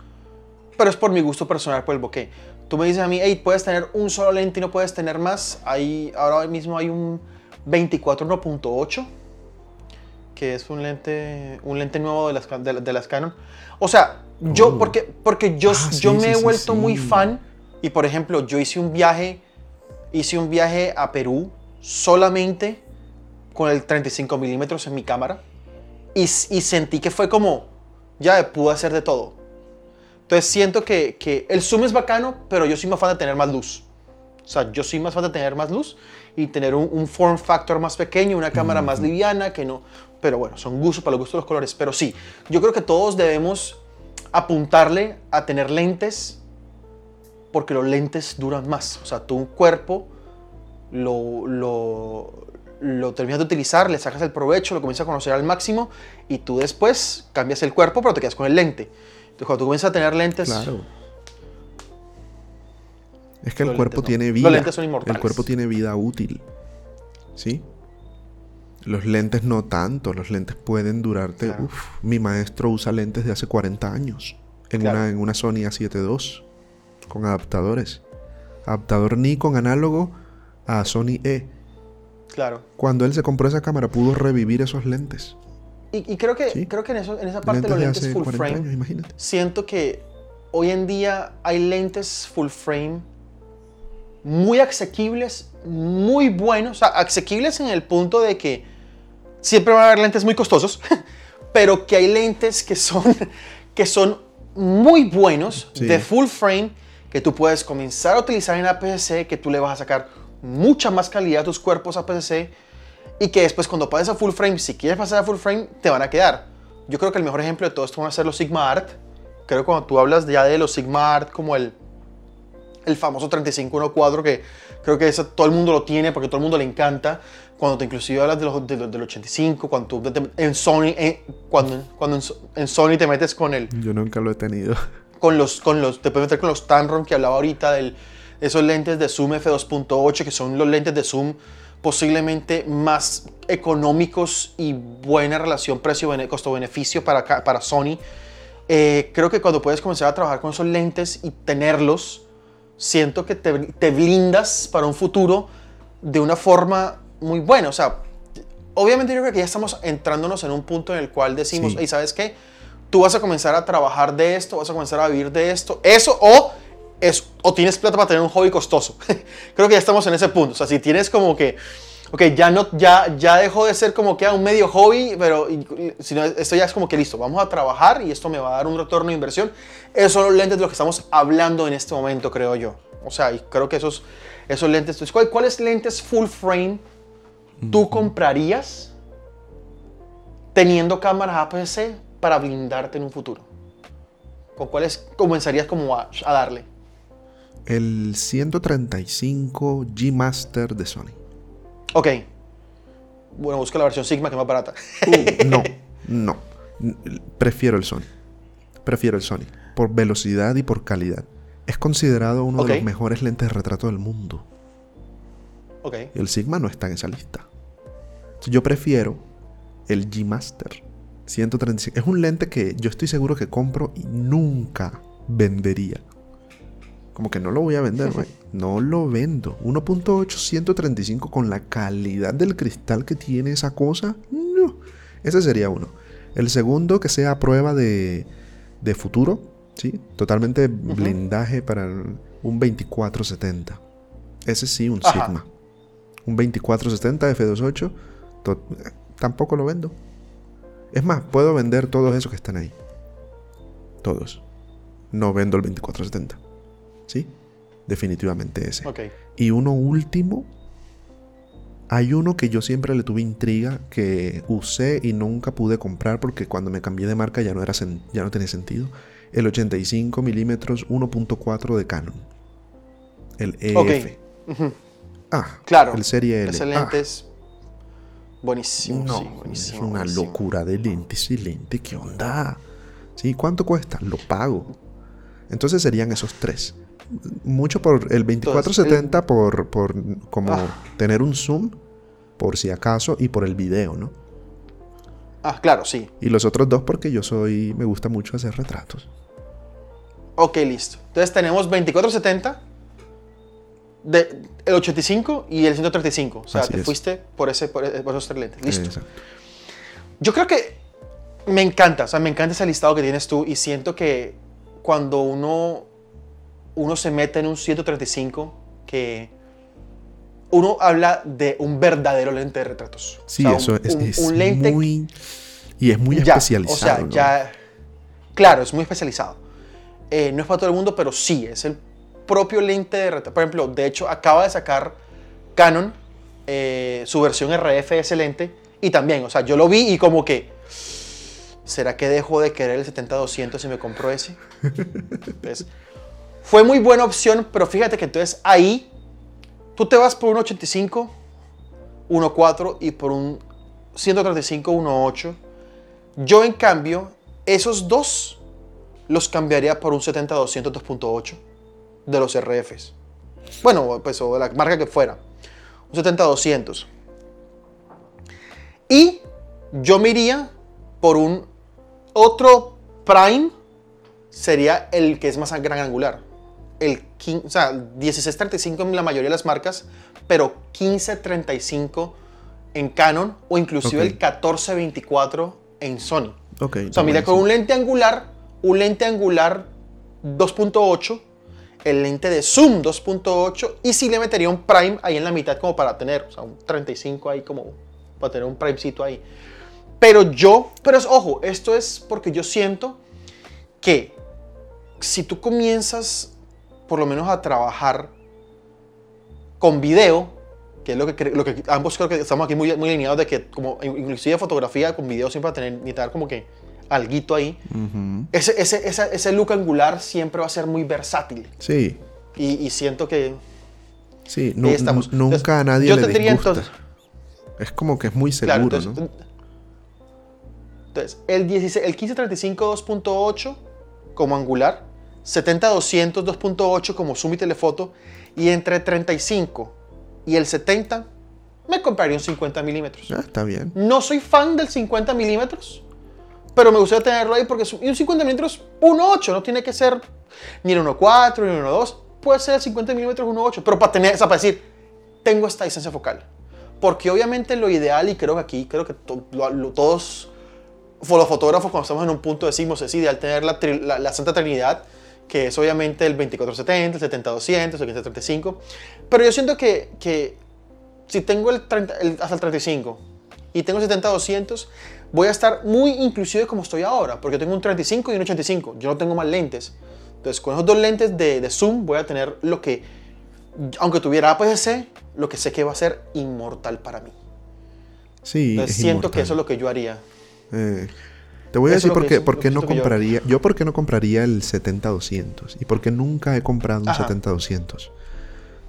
Pero es por mi gusto personal, por el bokeh. Tú me dices a mí, hey, puedes tener un solo lente y no puedes tener más. Ahí, ahora mismo hay un 24 1.8 que es un lente, un lente nuevo de las, de, de las Canon. O sea, yo, Oh. porque, porque yo, Ah, yo sí, me sí, he sí, vuelto muy sí. fan y, por ejemplo, yo hice un viaje, hice un viaje a Perú solamente con el 35 milímetros en mi cámara y, y sentí que fue como, ya pude hacer de todo. Entonces siento que, que el zoom es bacano, pero yo soy más fan de tener más luz. O sea, yo soy más fan de tener más luz y tener un, un form factor más pequeño, una cámara más liviana, que no... Pero bueno, son gustos para los gustos de los colores. Pero sí, yo creo que todos debemos apuntarle a tener lentes porque los lentes duran más. O sea, tu cuerpo lo, lo, lo terminas de utilizar, le sacas el provecho, lo comienzas a conocer al máximo y tú después cambias el cuerpo, pero te quedas con el lente. Cuando tú comienzas a tener lentes, Claro. Es que el Los cuerpo no. tiene Los vida. lentes son el inmortales. cuerpo tiene vida útil. ¿Sí? Los lentes no tanto. Los lentes pueden durarte. Claro. uf, mi maestro usa lentes de hace 40 años. En, Claro. una, en una Sony A7 II. Con adaptadores. Adaptador Nikon análogo a Sony E. claro. Cuando él se compró esa cámara pudo revivir esos lentes. Y, y creo que, Sí. creo que en, eso- en esa parte de Lentes los lentes full 40 frame, años, imagínate. siento que hoy en día hay lentes full frame muy asequibles, muy buenos, o sea, asequibles en el punto de que siempre van a haber lentes muy costosos, pero que hay lentes que son, que son muy buenos Sí. de full frame que tú puedes comenzar a utilizar en APS-C, que tú le vas a sacar mucha más calidad a tus cuerpos APS-C y que después cuando pases a full frame, si quieres pasar a full frame, te van a quedar. Yo creo que el mejor ejemplo de todo esto van a ser los Sigma Art. Creo que cuando tú hablas ya de los Sigma Art como el, el famoso 3514 que creo que eso todo el mundo lo tiene porque todo el mundo le encanta. Cuando te inclusive hablas de los, de los- del 85, cuando tú te- en Sony, en- cuando, cuando en Sony te metes con el, Yo nunca lo he tenido. con los, con los, te puedes meter con los Tamron que hablaba ahorita del, esos lentes de zoom f2.8 que son los lentes de zoom posiblemente más económicos y buena relación precio costo-beneficio para, para Sony. Eh, creo que cuando puedes comenzar a trabajar con esos lentes y tenerlos, siento que te, te blindas para un futuro de una forma muy buena. O sea, obviamente yo creo que ya estamos entrándonos en un punto en el cual decimos, Sí. y sabes qué, tú vas a comenzar a trabajar de esto, vas a comenzar a vivir de esto, eso o es, o tienes plata para tener un hobby costoso. creo que ya estamos en ese punto. O sea, si tienes como que, ok, ya no, ya, ya dejó de ser como que a un medio hobby, pero sino esto ya es como que listo, vamos a trabajar y esto me va a dar un retorno de inversión. Esos son los lentes de los que estamos hablando en este momento, creo yo. O sea, y creo que esos, esos lentes, ¿cuál- ¿cuáles lentes full frame tú comprarías teniendo cámaras APS para blindarte en un futuro? ¿Con cuáles comenzarías como a, a darle? El 135 G Master de Sony. Ok. Bueno, busca la versión Sigma que es más barata. No, no. N- Prefiero el Sony. Prefiero el Sony. Por velocidad y por calidad. Es considerado uno de los mejores lentes de retrato del mundo. ok. Y el Sigma no está en esa lista. Yo prefiero el G Master 135. Es un lente que yo estoy seguro que compro y nunca vendería. Como que no lo voy a vender, güey. No lo vendo. 1.8 135 con la calidad del cristal que tiene esa cosa. No. Ese sería uno. El segundo que sea prueba de, de futuro. ¿Sí? Totalmente blindaje para un 2470. Ese sí, un Ajá. Sigma. Un 2470 F28. to- tampoco lo vendo. Es más, puedo vender todos esos que están ahí. Todos. No vendo el 2470. ¿Sí? Definitivamente ese. Y uno último. Hay uno que yo siempre le tuve intriga, que usé y nunca pude comprar porque cuando me cambié de marca ya no, era ya no tenía sentido. El 85 milímetros 1.4 de Canon. El EF. Ah, Claro. el serie L. Ese Ah, lente es buenísimo. no, sí, buenísimo. es una buenísimo. locura de lente ese lente. ¿Qué onda? ¿Sí? ¿Cuánto cuesta? Lo pago. Entonces serían esos tres. Mucho por el 2470 por, por como Ah. tener un zoom, por si acaso, y por el video, ¿no? Ah, claro, sí. Y los otros dos porque yo soy, me gusta mucho hacer retratos. Ok, listo. Entonces tenemos 2470, de, el 85 y el 135. O sea, Así te es. fuiste por, ese, por, por esos tres lentes. Listo. Exacto. Yo creo que me encanta, o sea, me encanta ese listado que tienes tú y siento que cuando uno, uno se mete en un 135, que uno habla de un verdadero lente de retratos. Sí, O sea, eso un- es, un- es un lente muy... Y es muy ya, especializado. O sea, ¿no? ya. Claro, es muy especializado. Eh, no es para todo el mundo, pero sí, es el propio lente de retrato. Por ejemplo, de hecho, acaba de sacar Canon eh, su versión RF de ese lente. Y también, o sea, yo lo vi y como que. ¿Será que dejo de querer el 70-200 y me compro ese? Entonces, fue muy buena opción, pero fíjate que entonces ahí tú te vas por un 85, 1.4 y por un 135, 1.8. Yo, en cambio, esos dos los cambiaría por un 70-200 2.8 de los RFs. Bueno, pues o de la marca que fuera. Un 70-200. Y yo me iría por un otro Prime. Sería el que es más gran angular. El 15, o sea, 16-35 en la mayoría de las marcas, pero 15-35 en Canon o inclusive Ok. el 14-24 en Sony. Ok. O sea, mira, con un lente angular, un lente angular 2.8, el lente de zoom 2.8 y sí le metería un prime ahí en la mitad como para tener, o sea, un 35 ahí como para tener un primecito ahí. Pero yo, pero es, ojo, esto es porque yo siento que si tú comienzas por lo menos a trabajar con video, que es lo que, lo que ambos creo que estamos aquí muy, muy alineados de que como inclusive fotografía con video siempre va a tener, necesitar como que alguito ahí. Ese, ese, esa- ese look angular siempre va a ser muy versátil. Sí, Y, y siento que sí. ahí estamos. nu- nunca Entonces, a nadie yo le disgusta. entonces- Es como que es muy Claro, seguro, entonces, ¿no? Entonces, el, 16, el 1535 2.8 como angular, 70-200 2.8 como zoom y telefoto, y entre 35 y el 70 me compraría un 50 milímetros. Ah, está bien. No soy fan del 50 milímetros, pero me gustaría tenerlo ahí porque un 50 milímetros 1.8, no tiene que ser ni el 1.4 ni el 1.2. puede ser el 50 milímetros 1.8, pero para tener, o sea, para decir, tengo esta distancia focal. Porque obviamente lo ideal, y creo que aquí, creo que to- lo- lo- todos los fotógrafos cuando estamos en un punto decimos, es ideal tener la, la, la Santa Trinidad, que es obviamente el 2470, el 70-200, el 1535. Pero yo siento que, que si tengo el, 30 el- hasta el 35 y tengo el 70-200, voy a estar muy inclusive como estoy ahora, porque tengo un 35 y un 85. Yo no tengo más lentes. Entonces, con esos dos lentes de, de zoom voy a tener lo que, aunque tuviera APS-C, lo que sé que va a ser inmortal para mí. Sí, Entonces, es siento que inmortal. eso es lo que yo haría. Eh, te voy a Eso decir por qué, por qué no que yo- compraría. Yo por qué no compraría el 70-200 y por qué nunca he comprado un Ajá. 70-200.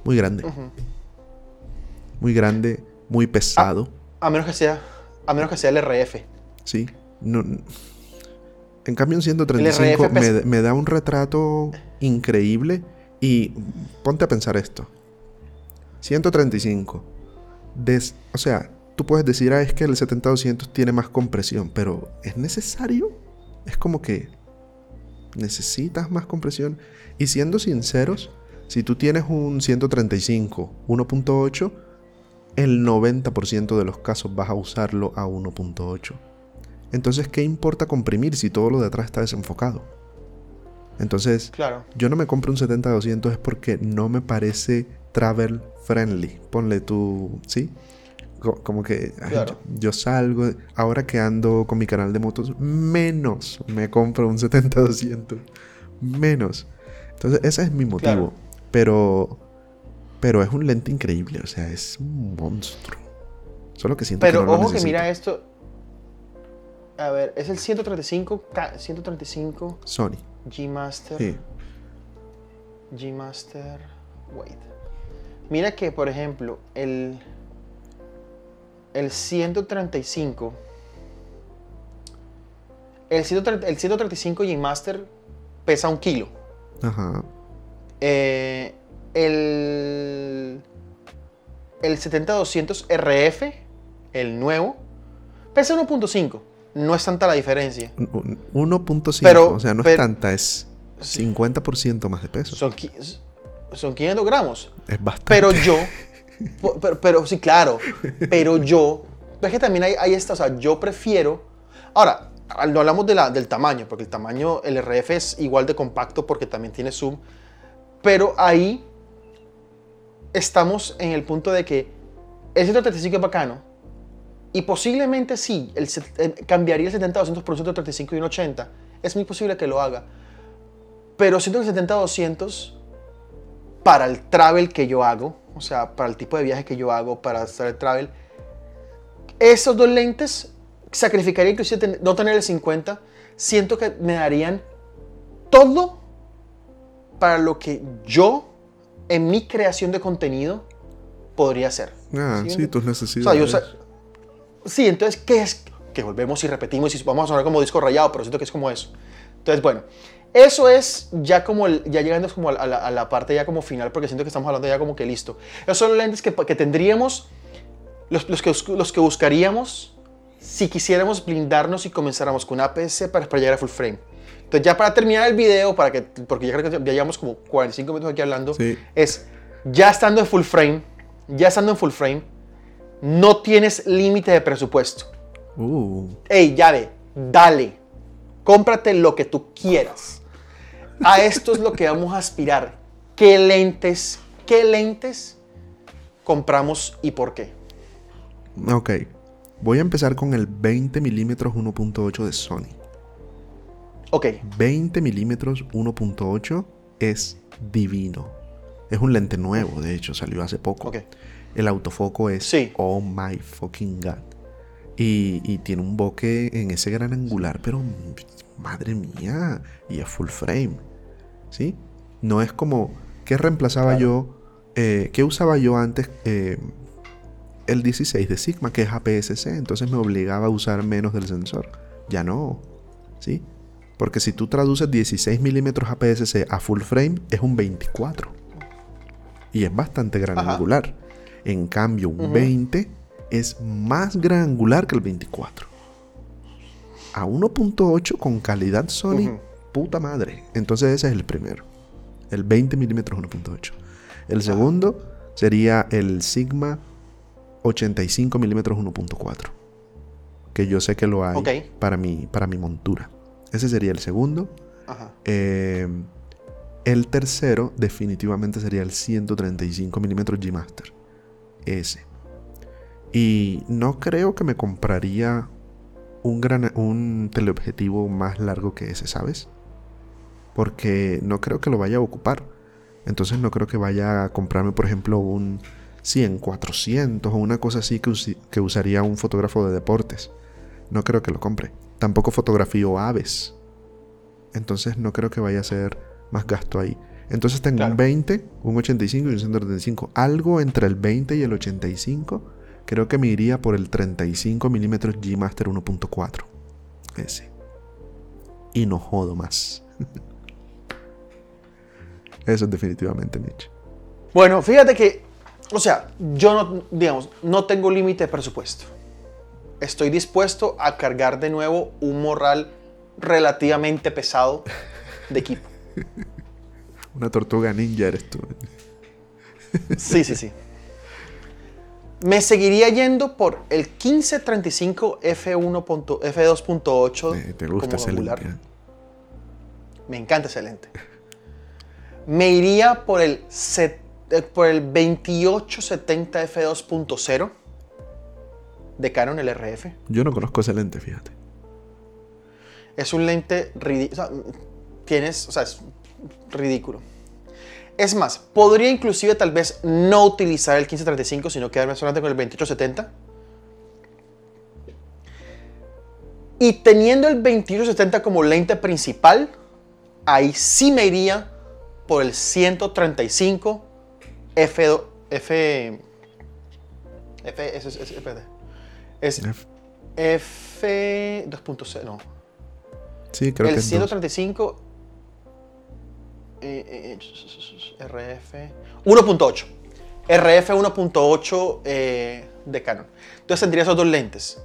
Muy grande. Muy grande, muy pesado. A menos que sea, a menos que sea el RF. Sí. No, en cambio, un 135 RF me, me da un retrato increíble. Y ponte a pensar esto: 135. Des- o sea, tú puedes decir, ah, es que el 70-200 tiene más compresión, pero ¿es necesario? Es como que necesitas más compresión. Y siendo sinceros, si tú tienes un 135 1.8, el 90% de los casos vas a usarlo a 1.8. Entonces, ¿qué importa comprimir si todo lo de atrás está desenfocado? Entonces, Claro. yo no me compro un 70-200 es porque no me parece travel friendly. Ponle tú, ¿sí? Co- Como que ay, Claro. yo, yo salgo, ahora que ando con mi canal de motos, menos me compro un 70-200. Menos. Entonces, ese es mi motivo. Claro. Pero, pero es un lente increíble, o sea, es un monstruo. Solo que siento Pero que no lo ojo que mira esto. A ver, es el 135, K- 135 Sony. G Master. Sí. G Master. Wait. Mira que, por ejemplo, el. El 135. El, 130 el 135 G Master pesa un kilo. Ajá. Eh, el. El 70-200 RF, el nuevo, pesa 1.5. No es tanta la diferencia. Un- un 1.5, Pero- o sea, no es tanta, es 50% más de peso. Son, son 500 gramos. es bastante. Pero yo, pero, pero sí, claro, pero yo, es que también hay, hay esta, o sea, yo prefiero, ahora, no hablamos de la, del tamaño, porque el tamaño, el RF es igual de compacto porque también tiene zoom, pero ahí estamos en el punto de que el 135 es bacano, y posiblemente sí, el, eh, cambiaría el 70-200 por un 135 y un 80, es muy posible que lo haga, pero siento que el 70-200 para el travel que yo hago, o sea, para el tipo de viaje que yo hago, para hacer el travel, esos dos lentes sacrificaría inclusive no tener el 50, siento que me darían todo para lo que yo en mi creación de contenido podría hacer. Ah, ¿Sí tus O sea, necesidades. yo sí, entonces, ¿qué es? Que volvemos y repetimos y vamos a sonar como disco rayado, pero siento que es como eso. Entonces, bueno, eso es ya como, el- ya llegando como a la, a la parte ya como final, porque siento que estamos hablando ya como que listo. Esos son los lentes que, que tendríamos, los, los, que, los que buscaríamos si quisiéramos blindarnos y comenzáramos con APS para, para llegar a full frame. Entonces, ya para terminar el video, para que, porque ya creo que ya llevamos como 45 minutos aquí hablando, Sí. es ya estando en full frame, ya estando en full frame, no tienes límite de presupuesto. Uh, Ey, llave, dale, cómprate lo que tú quieras. A esto es lo que vamos a aspirar. ¿Qué lentes, qué lentes compramos y por qué? ok. Voy a empezar con el 20 milímetros 1.8 de Sony. Ok, 20 milímetros 1.8 es divino. Es un lente nuevo, de hecho, salió hace poco. ok. El autofoco es Sí. oh my fucking god. Y, y tiene un bokeh en ese gran angular, pero madre mía, y es full frame. ¿Sí? No es como, ¿qué reemplazaba Claro. yo? eh, ¿Qué usaba yo antes? Eh, el 16 de Sigma, que es APS-C, entonces me obligaba a usar menos del sensor. Ya no. ¿Sí? Porque si tú traduces 16 milímetros APS-C a full frame, es un 24. Y es bastante gran Ajá. angular. En cambio, un Ujú. 20 es más gran angular que el 24. A 1.8 con calidad Sony. Puta madre. Entonces ese es el primero. El 20 milímetros 1.8. El segundo sería el Sigma 85 milímetros 1.4. Que yo sé que lo hay para, mi, para mi montura. Ese sería el segundo. Ajá. Eh, el tercero definitivamente sería el 135 milímetros G Master. Ese. Y no creo que me compraría un, gran, un teleobjetivo más largo que ese, ¿sabes? Porque no creo que lo vaya a ocupar. Entonces no creo que vaya a comprarme, por ejemplo, un 100, 400 o una cosa así que, usaría un fotógrafo de deportes. No creo que lo compre. Tampoco fotografío aves. Entonces no creo que vaya a ser más gasto ahí. Entonces tengo Claro. un 20, un 85 y un 135. Algo entre el 20 y el 85. Creo que me iría por el 35 milímetros G Master 1.4. Ese. Y no jodo más. Eso es definitivamente Mitch. Bueno, fíjate que, o sea, yo no, digamos, no tengo límite de presupuesto. Estoy dispuesto a cargar de nuevo un morral relativamente pesado de equipo. Una tortuga ninja eres tú. Sí, sí, sí. Me seguiría yendo por el 1535 F1. punto- F2.8 Eh, ¿Te gusta como ese lente, eh? Me encanta ese lente. Me iría por el, eh, por el 2870 F2.0 de Canon, el RF. Yo no conozco ese lente, fíjate. Es un lente ridículo. tienes, o sea, es ridículo. Es más, podría inclusive tal vez no utilizar el 1535, sino quedarme solamente con el 2870. Y teniendo el 2870 como lente principal, ahí sí me iría por el 135 F2, F, F, es, es, es- espérate. es F- F 2.0, no, Sí, creo el que es dos. 135 eh, eh, RF 1.8. RF 1.8 eh, de Canon. Entonces tendría esos dos lentes.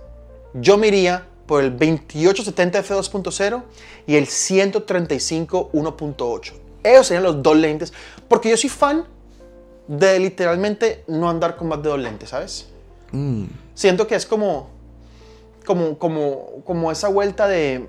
Yo me iría por el 2870 f2.0 y el 135 1.8. Esos serían los dos lentes. Porque yo soy fan de literalmente no andar con más de dos lentes, ¿sabes? Mm, siento que es como, como, como, como esa vuelta de...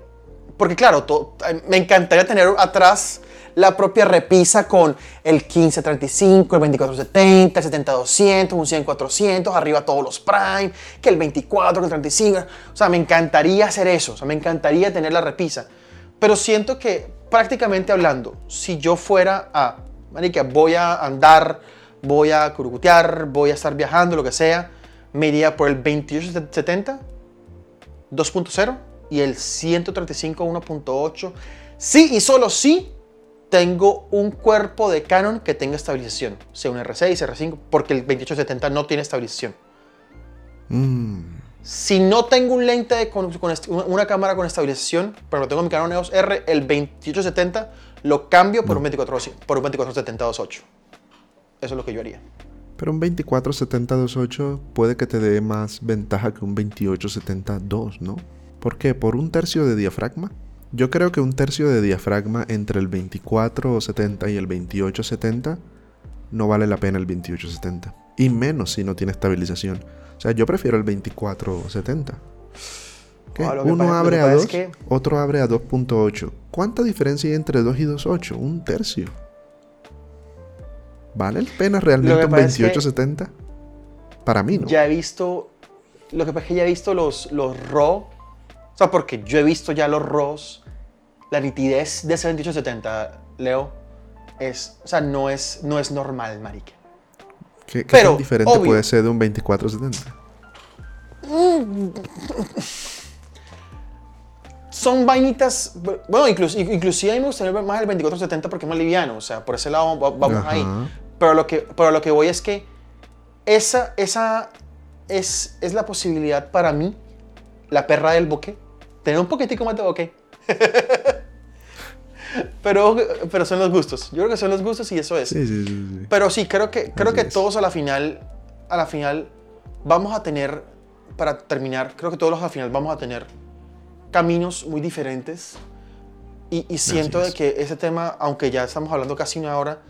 Porque claro, to- me encantaría tener atrás la propia repisa con el 1535, el 2470, el 70-200, un 100-400, arriba todos los Prime, que el 24, que el 35. O sea, me encantaría hacer eso, o sea, me encantaría tener la repisa. Pero siento que prácticamente hablando, si yo fuera a, marica, voy a andar, voy a curucutear, voy a estar viajando, lo que sea, me iría por el 2870 2.0 y el 135 1.8. Sí y solo sí tengo un cuerpo de Canon que tenga estabilización, sea un R6, R5, porque el 2870 no tiene estabilización. mm. Si no tengo un lente de- con, una cámara con estabilización, pero tengo mi Canon EOS R, el 2870 lo cambio por un 24 por un 2470 2.8. Eso es lo que yo haría. Pero un 24-70-28 puede que te dé más ventaja que un 28-70-2, ¿no? ¿Por qué? ¿Por un tercio de diafragma? Yo creo que un tercio de diafragma entre el 24-70 y el 28-70 no vale la pena el 28-70. Y menos si no tiene estabilización. O sea, yo prefiero el 24-70. ¿Qué? Ah, Uno pasa- abre a pasa es 2, que- otro abre a 2.8. ¿Cuánta diferencia hay entre 2 y 2.8? Un tercio. ¿Vale la pena realmente un pasa es que- 28-70? Para mí, ¿no? Ya he visto, lo que pasa es que ya he visto los, los RAW, o sea, porque yo he visto ya los RAWs, la nitidez de ese 2870, Leo, es, o sea, no es, no es normal, marica. ¿Qué, qué pero, tan diferente obvio. puede ser de un 24-70? Son vainitas, bueno, incluso, inclusive a mí me gustaría ver más el 2470 porque es más liviano, o sea, por ese lado va- vamos Ajá. ahí. Pero lo, que, pero lo que voy es que esa, esa es, es la posibilidad para mí, la perra del bokeh, tener un poquitico más de bokeh. pero, pero son los gustos, yo creo que son los gustos y eso es. Sí, sí, sí. sí. Pero sí, creo que, creo Así que es. todos a la final, a la final, vamos a tener, para terminar, creo que todos a la final vamos a tener caminos muy diferentes. Y, y siento de que ese tema, aunque ya estamos hablando casi una hora,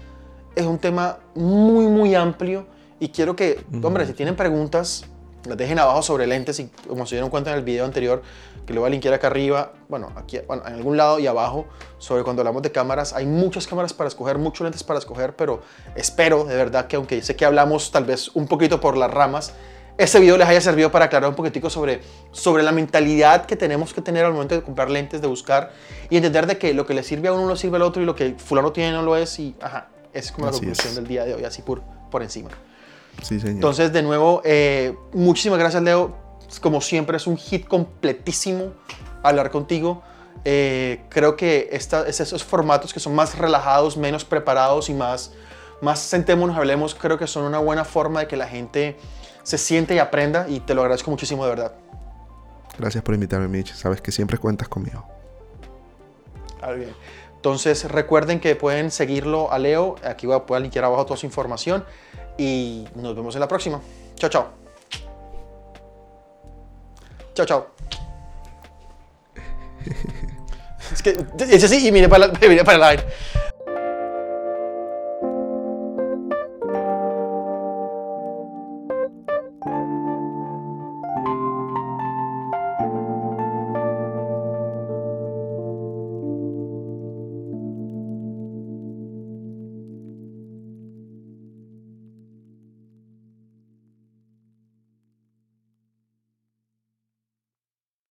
es un tema muy, muy amplio. Y quiero que, hombre, si tienen preguntas, las dejen abajo sobre lentes. Y como se dieron cuenta en el video anterior, que lo voy a linkear acá arriba, bueno, aquí, bueno, en algún lado y abajo, sobre cuando hablamos de cámaras. Hay muchas cámaras para escoger, muchos lentes para escoger, pero espero de verdad que, aunque sé que hablamos tal vez un poquito por las ramas, este video les haya servido para aclarar un poquitico sobre, sobre la mentalidad que tenemos que tener al momento de comprar lentes, de buscar y entender de que lo que le sirve a uno no sirve al otro y lo que fulano tiene no lo es y ajá, es como la conclusión es. del día de hoy, así por, por encima. Sí, señor. Entonces, de nuevo, eh, muchísimas gracias, Leo. Como siempre, es un hit completísimo hablar contigo. Eh, creo que esta, es esos formatos que son más relajados, menos preparados y más, más sentémonos, hablemos, creo que son una buena forma de que la gente se siente y aprenda y te lo agradezco muchísimo de verdad. Gracias por invitarme, Mitch. Sabes que siempre cuentas conmigo. Ah, bien. Entonces recuerden que pueden seguirlo a Leo. Aquí voy a, linkear abajo toda su información. Y nos vemos en la próxima. Chao, chao. Chao, chao. es que es así y mire para, la, mire para el aire.